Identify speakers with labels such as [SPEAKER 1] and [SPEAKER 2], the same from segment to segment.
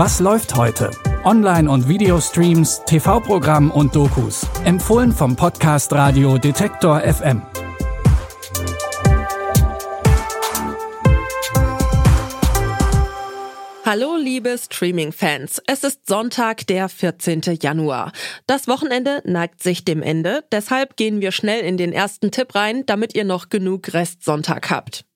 [SPEAKER 1] Was läuft heute? Online- und Videostreams, TV-Programm und Dokus. Empfohlen vom Podcast Radio Detektor FM.
[SPEAKER 2] Hallo liebe Streaming-Fans. Es ist Sonntag, der 14. Januar. Das Wochenende neigt sich dem Ende, deshalb gehen wir schnell in den ersten Tipp rein, damit ihr noch genug Restsonntag habt.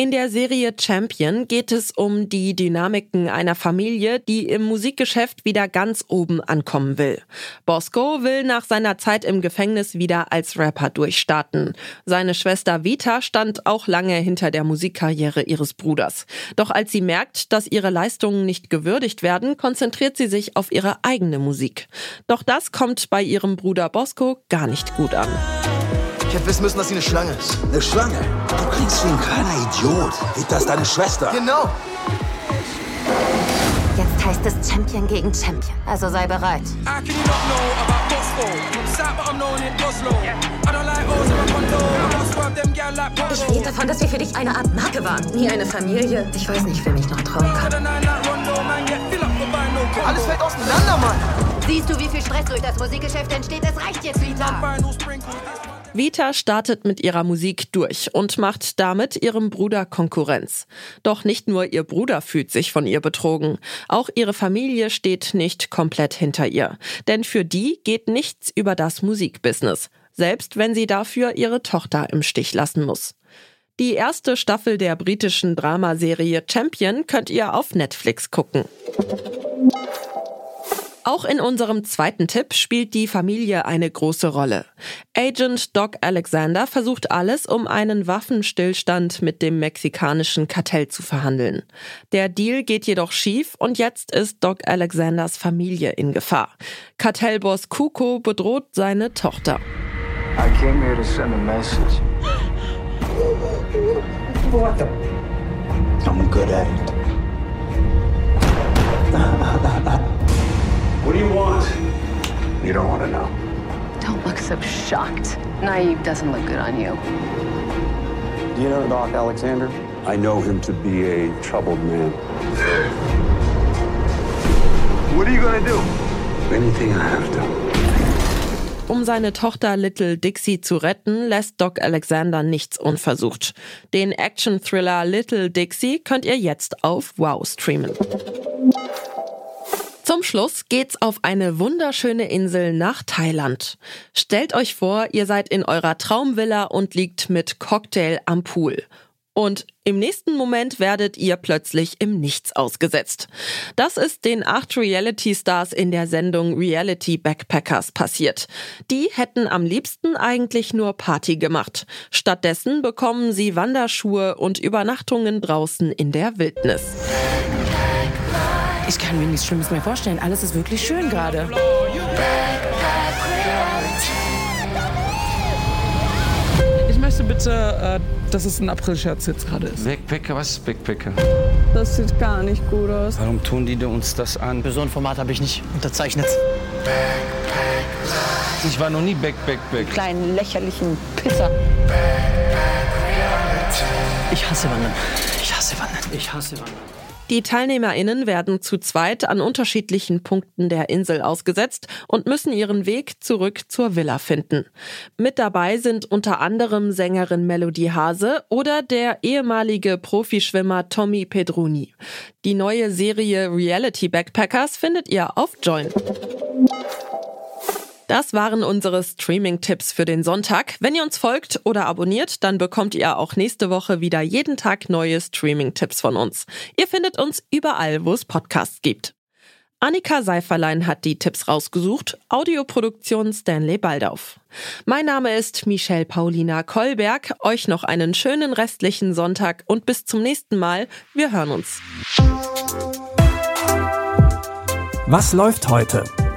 [SPEAKER 2] In der Serie Champion geht es um die Dynamiken einer Familie, die im Musikgeschäft wieder ganz oben ankommen will. Bosco will nach seiner Zeit im Gefängnis wieder als Rapper durchstarten. Seine Schwester Vita stand auch lange hinter der Musikkarriere ihres Bruders. Doch als sie merkt, dass ihre Leistungen nicht gewürdigt werden, konzentriert sie sich auf ihre eigene Musik. Doch das kommt bei ihrem Bruder Bosco gar nicht gut an.
[SPEAKER 3] Ich hätte wissen müssen, dass sie eine Schlange ist.
[SPEAKER 4] Eine Schlange? Du klingst wie ein kleiner Idiot. Ist das deine Schwester?
[SPEAKER 3] Genau.
[SPEAKER 5] Jetzt heißt es Champion gegen Champion. Also sei bereit. Ich rede davon, dass wir für dich eine Art Marke waren. Nie eine Familie. Ich weiß nicht, wem ich noch trauen kann.
[SPEAKER 3] Alles fällt auseinander, Mann.
[SPEAKER 5] Siehst du, wie viel Stress durch das Musikgeschäft entsteht? Es reicht jetzt, Vita.
[SPEAKER 2] Vita startet mit ihrer Musik durch und macht damit ihrem Bruder Konkurrenz. Doch nicht nur ihr Bruder fühlt sich von ihr betrogen, auch ihre Familie steht nicht komplett hinter ihr. Denn für die geht nichts über das Musikbusiness, selbst wenn sie dafür ihre Tochter im Stich lassen muss. Die erste Staffel der britischen Dramaserie Champion könnt ihr auf Netflix gucken. Auch in unserem zweiten Tipp spielt die Familie eine große Rolle. Agent Doc Alexander versucht alles, um einen Waffenstillstand mit dem mexikanischen Kartell zu verhandeln. Der Deal geht jedoch schief und jetzt ist Doc Alexanders Familie in Gefahr. Kartellboss Kuko bedroht seine Tochter.
[SPEAKER 6] I came here to send a message.
[SPEAKER 4] What the? I'm good at it.
[SPEAKER 6] You don't want to know.
[SPEAKER 7] Don't look so shocked. Naive doesn't look good on you.
[SPEAKER 8] Do you know Doc Alexander?
[SPEAKER 9] I know him to be a troubled man.
[SPEAKER 6] What are you gonna do?
[SPEAKER 9] Anything I have to.
[SPEAKER 2] Um seine Tochter Little Dixie zu retten, lässt Doc Alexander nichts unversucht. Den Action-Thriller Little Dixie könnt ihr jetzt auf Wow streamen. Zum Schluss geht's auf eine wunderschöne Insel nach Thailand. Stellt euch vor, ihr seid in eurer Traumvilla und liegt mit Cocktail am Pool. Und im nächsten Moment werdet ihr plötzlich im Nichts ausgesetzt. Das ist den acht Reality-Stars in der Sendung Reality Backpackers passiert. Die hätten am liebsten eigentlich nur Party gemacht. Stattdessen bekommen sie Wanderschuhe und Übernachtungen draußen in der Wildnis.
[SPEAKER 10] Ich kann mir nichts Schlimmes mehr vorstellen. Alles ist wirklich schön gerade.
[SPEAKER 11] Ich möchte bitte, äh, dass es ein April-Scherz jetzt gerade ist.
[SPEAKER 12] Backpacker, was ist Backpacker?
[SPEAKER 11] Das sieht gar nicht gut aus.
[SPEAKER 12] Warum tun die uns das an?
[SPEAKER 13] Für so ein Format habe ich nicht unterzeichnet.
[SPEAKER 12] Ich war noch nie Back, Back, Back.
[SPEAKER 10] Kleinen lächerlichen Pisser.
[SPEAKER 13] Ich hasse Wandern. Ich hasse Wandern. Ich hasse Wandern.
[SPEAKER 2] Die TeilnehmerInnen werden zu zweit an unterschiedlichen Punkten der Insel ausgesetzt und müssen ihren Weg zurück zur Villa finden. Mit dabei sind unter anderem Sängerin Melody Hase oder der ehemalige Profischwimmer Tommy Pedroni. Die neue Serie Reality Backpackers findet ihr auf Join. Das waren unsere Streaming-Tipps für den Sonntag. Wenn ihr uns folgt oder abonniert, dann bekommt ihr auch nächste Woche wieder jeden Tag neue Streaming-Tipps von uns. Ihr findet uns überall, wo es Podcasts gibt. Annika Seiferlein hat die Tipps rausgesucht, Audioproduktion Stanley Baldauf. Mein Name ist Michelle Paulina Kolberg. Euch noch einen schönen restlichen Sonntag und bis zum nächsten Mal. Wir hören uns.
[SPEAKER 1] Was läuft heute?